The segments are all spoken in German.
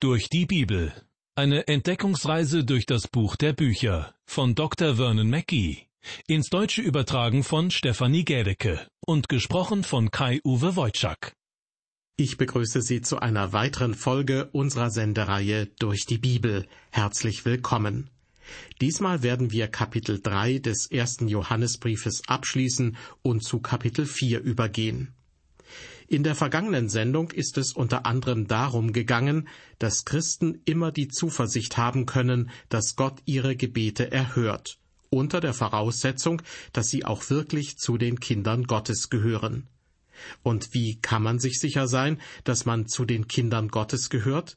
Durch die Bibel. Eine Entdeckungsreise durch das Buch der Bücher von Dr. Vernon Mackey. Ins Deutsche übertragen von Stefanie Gädecke und gesprochen von Kai-Uwe Wojczak. Ich begrüße Sie zu einer weiteren Folge unserer Sendereihe Durch die Bibel. Herzlich willkommen. Diesmal werden wir Kapitel 3 des ersten Johannesbriefes abschließen und zu Kapitel 4 übergehen. In der vergangenen Sendung ist es unter anderem darum gegangen, dass Christen immer die Zuversicht haben können, dass Gott ihre Gebete erhört, unter der Voraussetzung, dass sie auch wirklich zu den Kindern Gottes gehören. Und wie kann man sich sicher sein, dass man zu den Kindern Gottes gehört?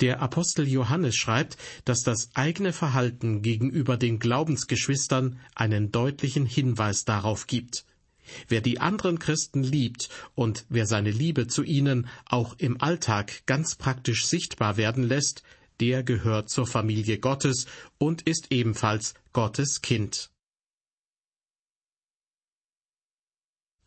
Der Apostel Johannes schreibt, dass das eigene Verhalten gegenüber den Glaubensgeschwistern einen deutlichen Hinweis darauf gibt. Wer die anderen Christen liebt und wer seine Liebe zu ihnen auch im Alltag ganz praktisch sichtbar werden lässt, der gehört zur Familie Gottes und ist ebenfalls Gottes Kind.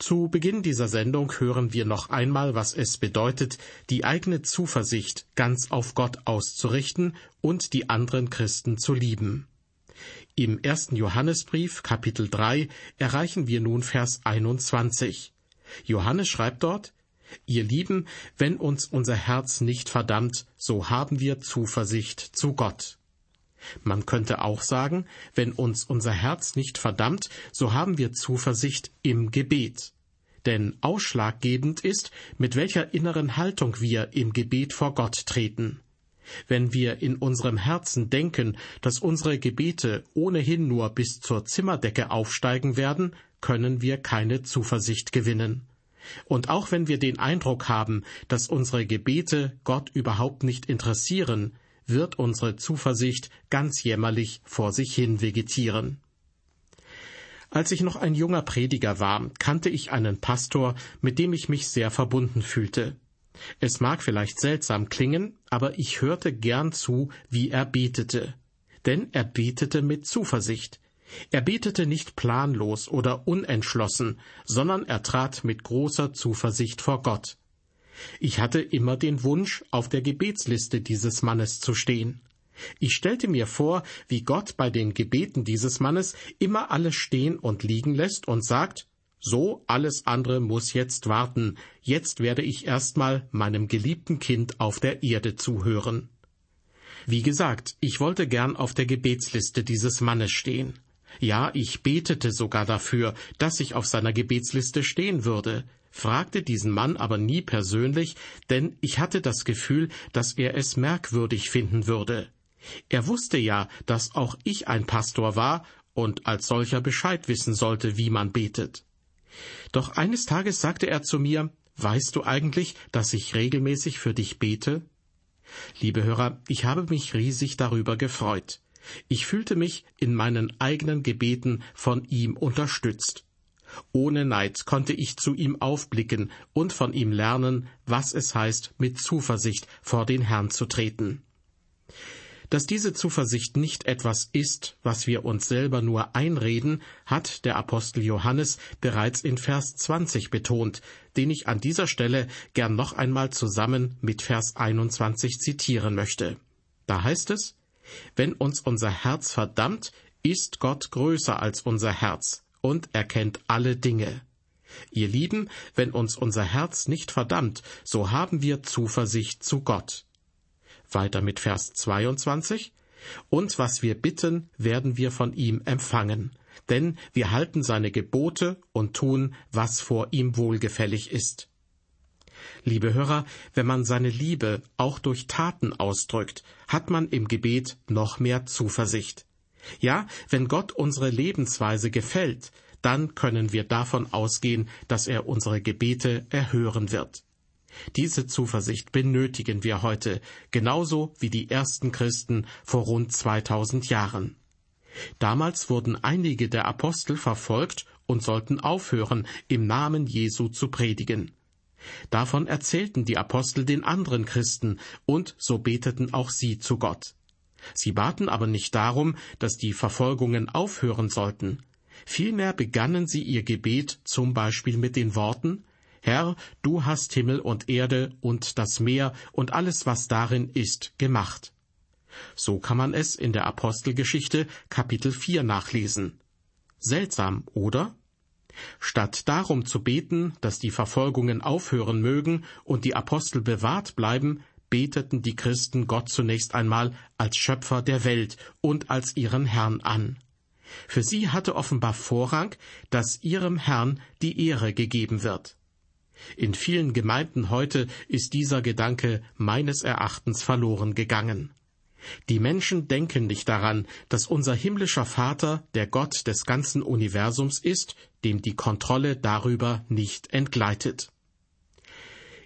Zu Beginn dieser Sendung hören wir noch einmal, was es bedeutet, die eigene Zuversicht ganz auf Gott auszurichten und die anderen Christen zu lieben. Im ersten Johannesbrief, Kapitel 3, erreichen wir nun Vers 21. Johannes schreibt dort, Ihr Lieben, wenn uns unser Herz nicht verdammt, so haben wir Zuversicht zu Gott. Man könnte auch sagen, wenn uns unser Herz nicht verdammt, so haben wir Zuversicht im Gebet. Denn ausschlaggebend ist, mit welcher inneren Haltung wir im Gebet vor Gott treten. Wenn wir in unserem Herzen denken, dass unsere Gebete ohnehin nur bis zur Zimmerdecke aufsteigen werden, können wir keine Zuversicht gewinnen. Und auch wenn wir den Eindruck haben, dass unsere Gebete Gott überhaupt nicht interessieren, wird unsere Zuversicht ganz jämmerlich vor sich hin vegetieren. Als ich noch ein junger Prediger war, kannte ich einen Pastor, mit dem ich mich sehr verbunden fühlte. Es mag vielleicht seltsam klingen, aber ich hörte gern zu, wie er betete. Denn er betete mit Zuversicht. Er betete nicht planlos oder unentschlossen, sondern er trat mit großer Zuversicht vor Gott. Ich hatte immer den Wunsch, auf der Gebetsliste dieses Mannes zu stehen. Ich stellte mir vor, wie Gott bei den Gebeten dieses Mannes immer alles stehen und liegen lässt und sagt, so alles andere muss jetzt warten, jetzt werde ich erstmal meinem geliebten Kind auf der Erde zuhören. Wie gesagt, ich wollte gern auf der Gebetsliste dieses Mannes stehen. Ja, ich betete sogar dafür, dass ich auf seiner Gebetsliste stehen würde, fragte diesen Mann aber nie persönlich, denn ich hatte das Gefühl, dass er es merkwürdig finden würde. Er wusste ja, dass auch ich ein Pastor war und als solcher Bescheid wissen sollte, wie man betet. Doch eines Tages sagte er zu mir, Weißt du eigentlich, dass ich regelmäßig für dich bete? Liebe Hörer, ich habe mich riesig darüber gefreut. Ich fühlte mich in meinen eigenen Gebeten von ihm unterstützt. Ohne Neid konnte ich zu ihm aufblicken und von ihm lernen, was es heißt, mit Zuversicht vor den Herrn zu treten. Dass diese Zuversicht nicht etwas ist, was wir uns selber nur einreden, hat der Apostel Johannes bereits in Vers 20 betont, den ich an dieser Stelle gern noch einmal zusammen mit Vers 21 zitieren möchte. Da heißt es, wenn uns unser Herz verdammt, ist Gott größer als unser Herz und erkennt alle Dinge. Ihr Lieben, wenn uns unser Herz nicht verdammt, so haben wir Zuversicht zu Gott. Weiter mit Vers 22. Und was wir bitten, werden wir von ihm empfangen, denn wir halten seine Gebote und tun, was vor ihm wohlgefällig ist. Liebe Hörer, wenn man seine Liebe auch durch Taten ausdrückt, hat man im Gebet noch mehr Zuversicht. Ja, wenn Gott unsere Lebensweise gefällt, dann können wir davon ausgehen, dass er unsere Gebete erhören wird. Diese Zuversicht benötigen wir heute, genauso wie die ersten Christen vor rund 2000 Jahren. Damals wurden einige der Apostel verfolgt und sollten aufhören, im Namen Jesu zu predigen. Davon erzählten die Apostel den anderen Christen, und so beteten auch sie zu Gott. Sie baten aber nicht darum, dass die Verfolgungen aufhören sollten. Vielmehr begannen sie ihr Gebet zum Beispiel mit den Worten Herr, du hast Himmel und Erde und das Meer und alles, was darin ist, gemacht. So kann man es in der Apostelgeschichte Kapitel 4 nachlesen. Seltsam, oder? Statt darum zu beten, dass die Verfolgungen aufhören mögen und die Apostel bewahrt bleiben, beteten die Christen Gott zunächst einmal als Schöpfer der Welt und als ihren Herrn an. Für sie hatte offenbar Vorrang, dass ihrem Herrn die Ehre gegeben wird. In vielen Gemeinden heute ist dieser Gedanke meines Erachtens verloren gegangen. Die Menschen denken nicht daran, dass unser himmlischer Vater der Gott des ganzen Universums ist, dem die Kontrolle darüber nicht entgleitet.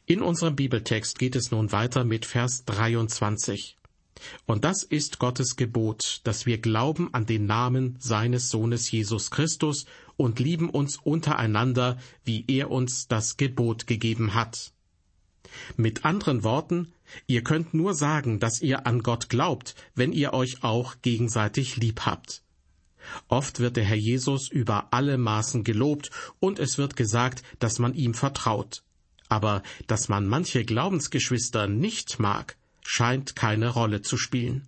In unserem Bibeltext geht es nun weiter mit Vers 23. Und das ist Gottes Gebot, dass wir glauben an den Namen seines Sohnes Jesus Christus und lieben uns untereinander, wie er uns das Gebot gegeben hat. Mit anderen Worten, ihr könnt nur sagen, dass ihr an Gott glaubt, wenn ihr euch auch gegenseitig lieb habt. Oft wird der Herr Jesus über alle Maßen gelobt und es wird gesagt, dass man ihm vertraut. Aber dass man manche Glaubensgeschwister nicht mag, scheint keine Rolle zu spielen.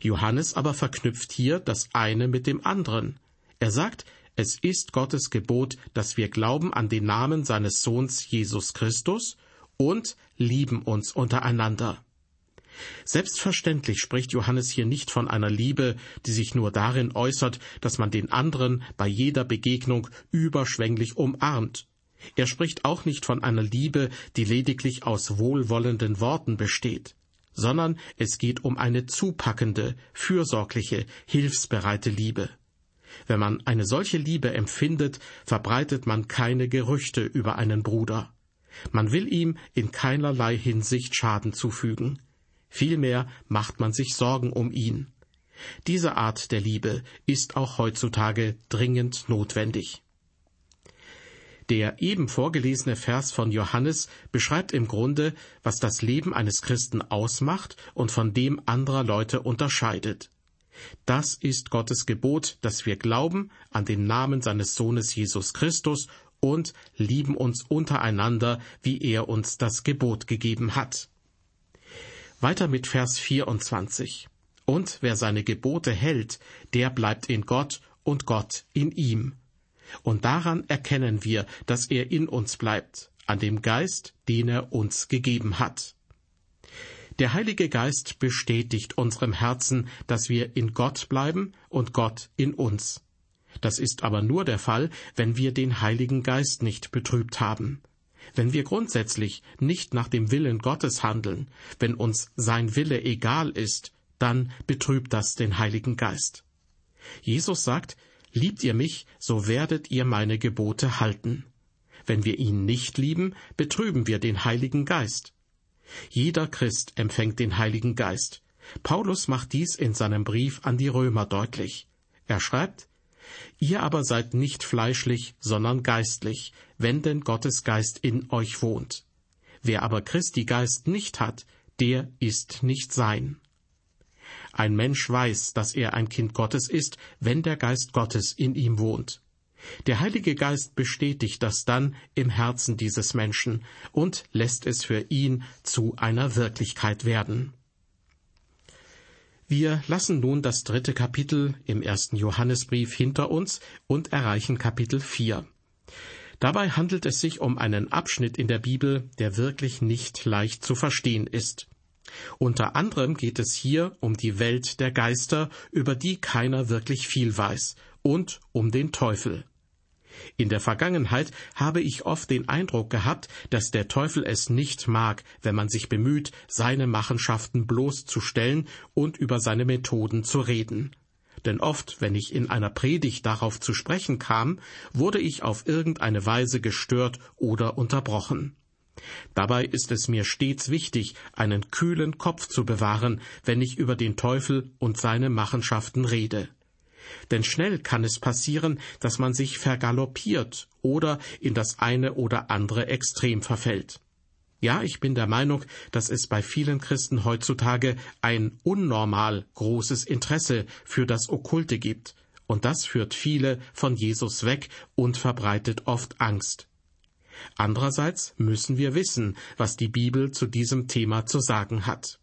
Johannes aber verknüpft hier das eine mit dem anderen. Er sagt, es ist Gottes Gebot, dass wir glauben an den Namen seines Sohns Jesus Christus und lieben uns untereinander. Selbstverständlich spricht Johannes hier nicht von einer Liebe, die sich nur darin äußert, dass man den anderen bei jeder Begegnung überschwänglich umarmt. Er spricht auch nicht von einer Liebe, die lediglich aus wohlwollenden Worten besteht, sondern es geht um eine zupackende, fürsorgliche, hilfsbereite Liebe. Wenn man eine solche Liebe empfindet, verbreitet man keine Gerüchte über einen Bruder. Man will ihm in keinerlei Hinsicht Schaden zufügen. Vielmehr macht man sich Sorgen um ihn. Diese Art der Liebe ist auch heutzutage dringend notwendig. Der eben vorgelesene Vers von Johannes beschreibt im Grunde, was das Leben eines Christen ausmacht und von dem anderer Leute unterscheidet. Das ist Gottes Gebot, dass wir glauben an den Namen seines Sohnes Jesus Christus und lieben uns untereinander, wie er uns das Gebot gegeben hat. Weiter mit Vers 24. Und wer seine Gebote hält, der bleibt in Gott und Gott in ihm. Und daran erkennen wir, dass er in uns bleibt, an dem Geist, den er uns gegeben hat. Der Heilige Geist bestätigt unserem Herzen, dass wir in Gott bleiben und Gott in uns. Das ist aber nur der Fall, wenn wir den Heiligen Geist nicht betrübt haben. Wenn wir grundsätzlich nicht nach dem Willen Gottes handeln, wenn uns sein Wille egal ist, dann betrübt das den Heiligen Geist. Jesus sagt, Liebt ihr mich, so werdet ihr meine Gebote halten. Wenn wir ihn nicht lieben, betrüben wir den Heiligen Geist. Jeder Christ empfängt den Heiligen Geist. Paulus macht dies in seinem Brief an die Römer deutlich. Er schreibt, Ihr aber seid nicht fleischlich, sondern geistlich, wenn denn Gottes Geist in euch wohnt. Wer aber Christi Geist nicht hat, der ist nicht sein. Ein Mensch weiß, dass er ein Kind Gottes ist, wenn der Geist Gottes in ihm wohnt. Der Heilige Geist bestätigt das dann im Herzen dieses Menschen und lässt es für ihn zu einer Wirklichkeit werden. Wir lassen nun das dritte Kapitel im ersten Johannesbrief hinter uns und erreichen Kapitel vier. Dabei handelt es sich um einen Abschnitt in der Bibel, der wirklich nicht leicht zu verstehen ist. Unter anderem geht es hier um die Welt der Geister, über die keiner wirklich viel weiß, und um den Teufel. In der Vergangenheit habe ich oft den Eindruck gehabt, dass der Teufel es nicht mag, wenn man sich bemüht, seine Machenschaften bloßzustellen und über seine Methoden zu reden. Denn oft, wenn ich in einer Predigt darauf zu sprechen kam, wurde ich auf irgendeine Weise gestört oder unterbrochen. Dabei ist es mir stets wichtig, einen kühlen Kopf zu bewahren, wenn ich über den Teufel und seine Machenschaften rede. Denn schnell kann es passieren, dass man sich vergaloppiert oder in das eine oder andere Extrem verfällt. Ja, ich bin der Meinung, dass es bei vielen Christen heutzutage ein unnormal großes Interesse für das Okkulte gibt, und das führt viele von Jesus weg und verbreitet oft Angst. Andererseits müssen wir wissen, was die Bibel zu diesem Thema zu sagen hat.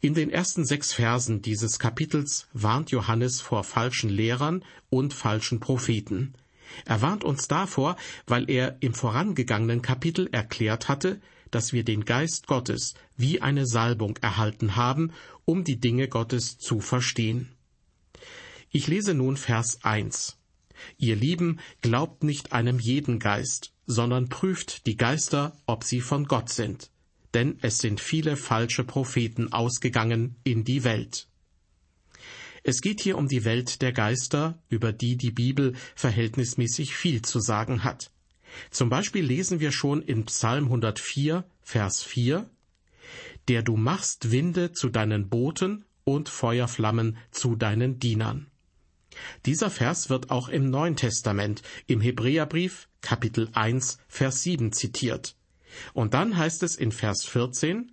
In den ersten sechs Versen dieses Kapitels warnt Johannes vor falschen Lehrern und falschen Propheten. Er warnt uns davor, weil er im vorangegangenen Kapitel erklärt hatte, dass wir den Geist Gottes wie eine Salbung erhalten haben, um die Dinge Gottes zu verstehen. Ich lese nun Vers 1. Ihr Lieben, glaubt nicht einem jeden Geist, sondern prüft die Geister, ob sie von Gott sind. Denn es sind viele falsche Propheten ausgegangen in die Welt. Es geht hier um die Welt der Geister, über die die Bibel verhältnismäßig viel zu sagen hat. Zum Beispiel lesen wir schon in Psalm 104, Vers 4, Der du machst Winde zu deinen Booten und Feuerflammen zu deinen Dienern. Dieser Vers wird auch im Neuen Testament, im Hebräerbrief, Kapitel 1, Vers 7 zitiert. Und dann heißt es in Vers 14,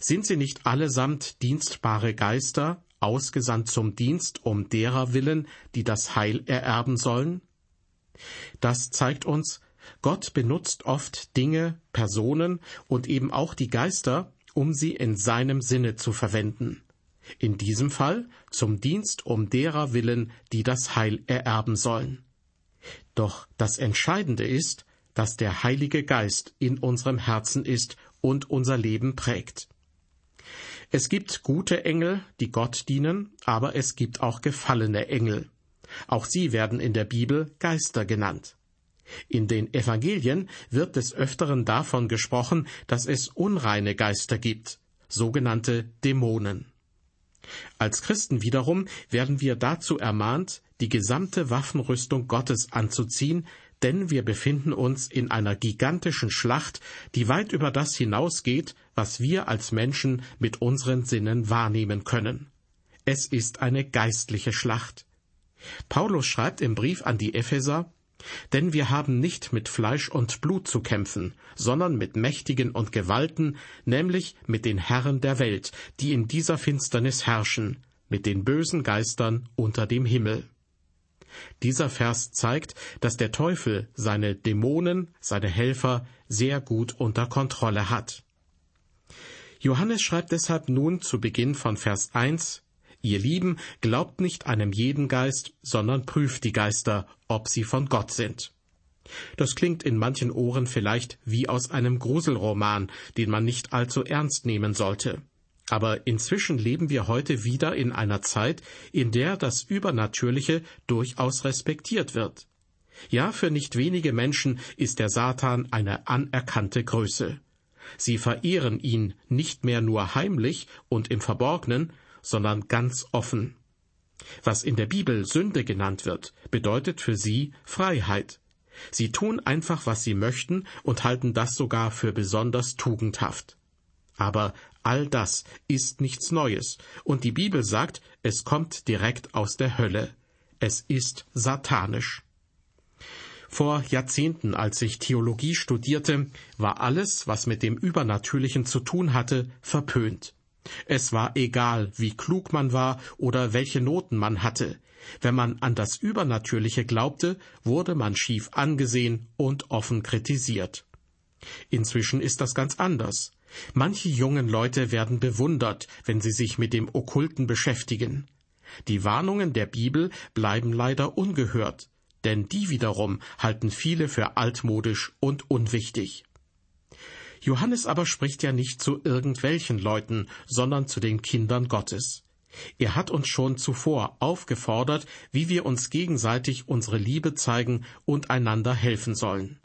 Sind sie nicht allesamt dienstbare Geister, ausgesandt zum Dienst um derer willen, die das Heil ererben sollen? Das zeigt uns, Gott benutzt oft Dinge, Personen und eben auch die Geister, um sie in seinem Sinne zu verwenden. In diesem Fall zum Dienst um derer willen, die das Heil ererben sollen. Doch das Entscheidende ist, dass der Heilige Geist in unserem Herzen ist und unser Leben prägt. Es gibt gute Engel, die Gott dienen, aber es gibt auch gefallene Engel. Auch sie werden in der Bibel Geister genannt. In den Evangelien wird des Öfteren davon gesprochen, dass es unreine Geister gibt, sogenannte Dämonen. Als Christen wiederum werden wir dazu ermahnt, die gesamte Waffenrüstung Gottes anzuziehen, denn wir befinden uns in einer gigantischen Schlacht, die weit über das hinausgeht, was wir als Menschen mit unseren Sinnen wahrnehmen können. Es ist eine geistliche Schlacht. Paulus schreibt im Brief an die Epheser, denn wir haben nicht mit Fleisch und Blut zu kämpfen, sondern mit Mächtigen und Gewalten, nämlich mit den Herren der Welt, die in dieser Finsternis herrschen, mit den bösen Geistern unter dem Himmel. Dieser Vers zeigt, dass der Teufel seine Dämonen, seine Helfer sehr gut unter Kontrolle hat. Johannes schreibt deshalb nun zu Beginn von Vers 1, Ihr Lieben, glaubt nicht einem jeden Geist, sondern prüft die Geister, ob sie von Gott sind. Das klingt in manchen Ohren vielleicht wie aus einem Gruselroman, den man nicht allzu ernst nehmen sollte. Aber inzwischen leben wir heute wieder in einer Zeit, in der das Übernatürliche durchaus respektiert wird. Ja, für nicht wenige Menschen ist der Satan eine anerkannte Größe. Sie verehren ihn nicht mehr nur heimlich und im Verborgenen, sondern ganz offen. Was in der Bibel Sünde genannt wird, bedeutet für sie Freiheit. Sie tun einfach, was sie möchten und halten das sogar für besonders tugendhaft. Aber all das ist nichts Neues, und die Bibel sagt, es kommt direkt aus der Hölle. Es ist satanisch. Vor Jahrzehnten, als ich Theologie studierte, war alles, was mit dem Übernatürlichen zu tun hatte, verpönt. Es war egal, wie klug man war oder welche Noten man hatte. Wenn man an das Übernatürliche glaubte, wurde man schief angesehen und offen kritisiert. Inzwischen ist das ganz anders. Manche jungen Leute werden bewundert, wenn sie sich mit dem Okkulten beschäftigen. Die Warnungen der Bibel bleiben leider ungehört, denn die wiederum halten viele für altmodisch und unwichtig. Johannes aber spricht ja nicht zu irgendwelchen Leuten, sondern zu den Kindern Gottes. Er hat uns schon zuvor aufgefordert, wie wir uns gegenseitig unsere Liebe zeigen und einander helfen sollen.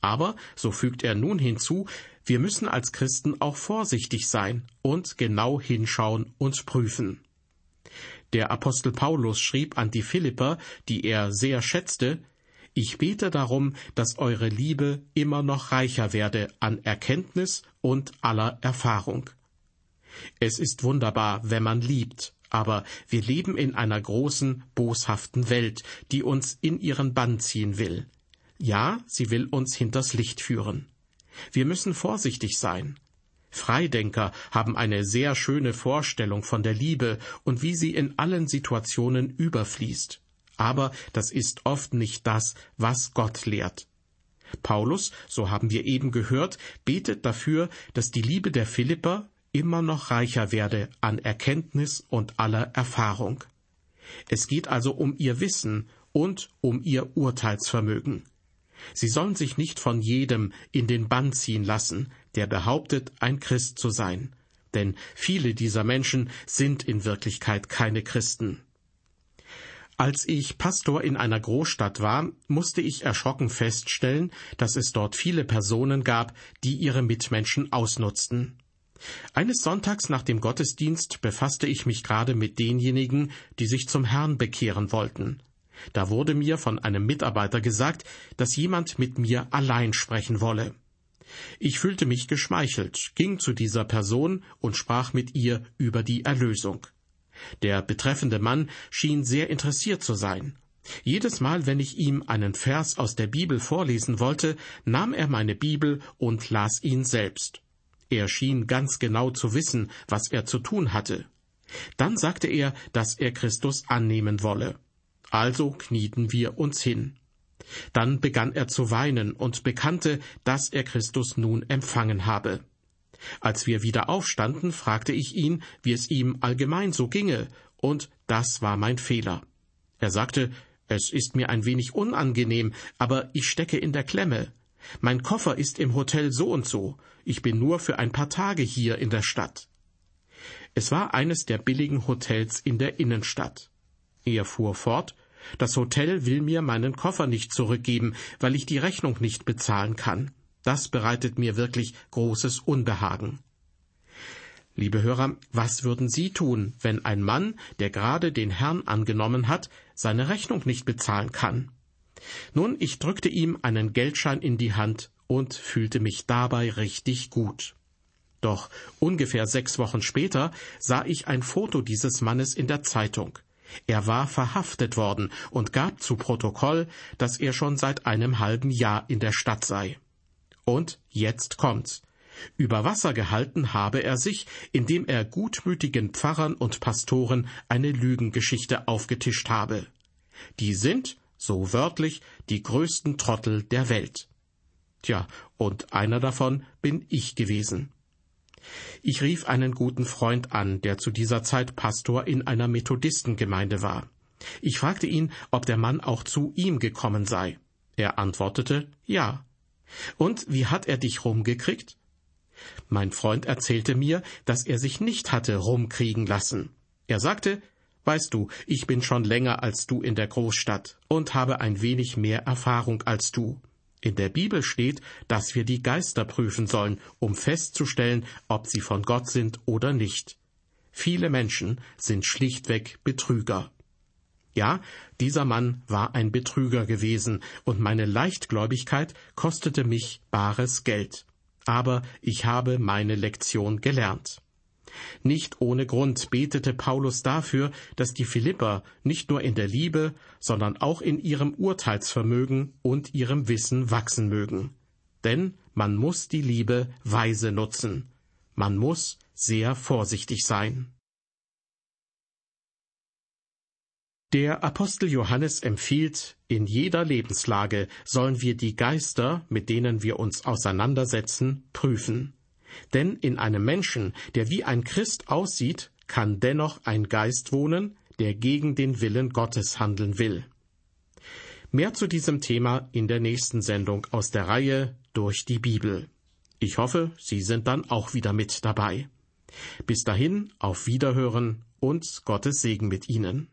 Aber, so fügt er nun hinzu, wir müssen als Christen auch vorsichtig sein und genau hinschauen und prüfen. Der Apostel Paulus schrieb an die Philipper, die er sehr schätzte, ich bete darum, dass eure Liebe immer noch reicher werde an Erkenntnis und aller Erfahrung. Es ist wunderbar, wenn man liebt, aber wir leben in einer großen, boshaften Welt, die uns in ihren Bann ziehen will. Ja, sie will uns hinters Licht führen. Wir müssen vorsichtig sein. Freidenker haben eine sehr schöne Vorstellung von der Liebe und wie sie in allen Situationen überfließt aber das ist oft nicht das, was Gott lehrt. Paulus, so haben wir eben gehört, betet dafür, dass die Liebe der Philipper immer noch reicher werde an Erkenntnis und aller Erfahrung. Es geht also um ihr Wissen und um ihr Urteilsvermögen. Sie sollen sich nicht von jedem in den Bann ziehen lassen, der behauptet, ein Christ zu sein, denn viele dieser Menschen sind in Wirklichkeit keine Christen. Als ich Pastor in einer Großstadt war, musste ich erschrocken feststellen, dass es dort viele Personen gab, die ihre Mitmenschen ausnutzten. Eines Sonntags nach dem Gottesdienst befasste ich mich gerade mit denjenigen, die sich zum Herrn bekehren wollten. Da wurde mir von einem Mitarbeiter gesagt, dass jemand mit mir allein sprechen wolle. Ich fühlte mich geschmeichelt, ging zu dieser Person und sprach mit ihr über die Erlösung. Der betreffende Mann schien sehr interessiert zu sein. Jedes Mal, wenn ich ihm einen Vers aus der Bibel vorlesen wollte, nahm er meine Bibel und las ihn selbst. Er schien ganz genau zu wissen, was er zu tun hatte. Dann sagte er, dass er Christus annehmen wolle. Also knieten wir uns hin. Dann begann er zu weinen und bekannte, dass er Christus nun empfangen habe. Als wir wieder aufstanden, fragte ich ihn, wie es ihm allgemein so ginge, und das war mein Fehler. Er sagte, es ist mir ein wenig unangenehm, aber ich stecke in der Klemme. Mein Koffer ist im Hotel so und so. Ich bin nur für ein paar Tage hier in der Stadt. Es war eines der billigen Hotels in der Innenstadt. Er fuhr fort, das Hotel will mir meinen Koffer nicht zurückgeben, weil ich die Rechnung nicht bezahlen kann. Das bereitet mir wirklich großes Unbehagen. Liebe Hörer, was würden Sie tun, wenn ein Mann, der gerade den Herrn angenommen hat, seine Rechnung nicht bezahlen kann? Nun, ich drückte ihm einen Geldschein in die Hand und fühlte mich dabei richtig gut. Doch ungefähr sechs Wochen später sah ich ein Foto dieses Mannes in der Zeitung. Er war verhaftet worden und gab zu Protokoll, dass er schon seit einem halben Jahr in der Stadt sei. Und jetzt kommt's. Über Wasser gehalten habe er sich, indem er gutmütigen Pfarrern und Pastoren eine Lügengeschichte aufgetischt habe. Die sind, so wörtlich, die größten Trottel der Welt. Tja, und einer davon bin ich gewesen. Ich rief einen guten Freund an, der zu dieser Zeit Pastor in einer Methodistengemeinde war. Ich fragte ihn, ob der Mann auch zu ihm gekommen sei. Er antwortete Ja. Und wie hat er dich rumgekriegt? Mein Freund erzählte mir, dass er sich nicht hatte rumkriegen lassen. Er sagte, Weißt du, ich bin schon länger als du in der Großstadt und habe ein wenig mehr Erfahrung als du. In der Bibel steht, dass wir die Geister prüfen sollen, um festzustellen, ob sie von Gott sind oder nicht. Viele Menschen sind schlichtweg Betrüger. Ja, dieser Mann war ein Betrüger gewesen, und meine Leichtgläubigkeit kostete mich bares Geld. Aber ich habe meine Lektion gelernt. Nicht ohne Grund betete Paulus dafür, dass die Philipper nicht nur in der Liebe, sondern auch in ihrem Urteilsvermögen und ihrem Wissen wachsen mögen. Denn man muss die Liebe weise nutzen. Man muss sehr vorsichtig sein. Der Apostel Johannes empfiehlt, in jeder Lebenslage sollen wir die Geister, mit denen wir uns auseinandersetzen, prüfen. Denn in einem Menschen, der wie ein Christ aussieht, kann dennoch ein Geist wohnen, der gegen den Willen Gottes handeln will. Mehr zu diesem Thema in der nächsten Sendung aus der Reihe Durch die Bibel. Ich hoffe, Sie sind dann auch wieder mit dabei. Bis dahin, auf Wiederhören und Gottes Segen mit Ihnen.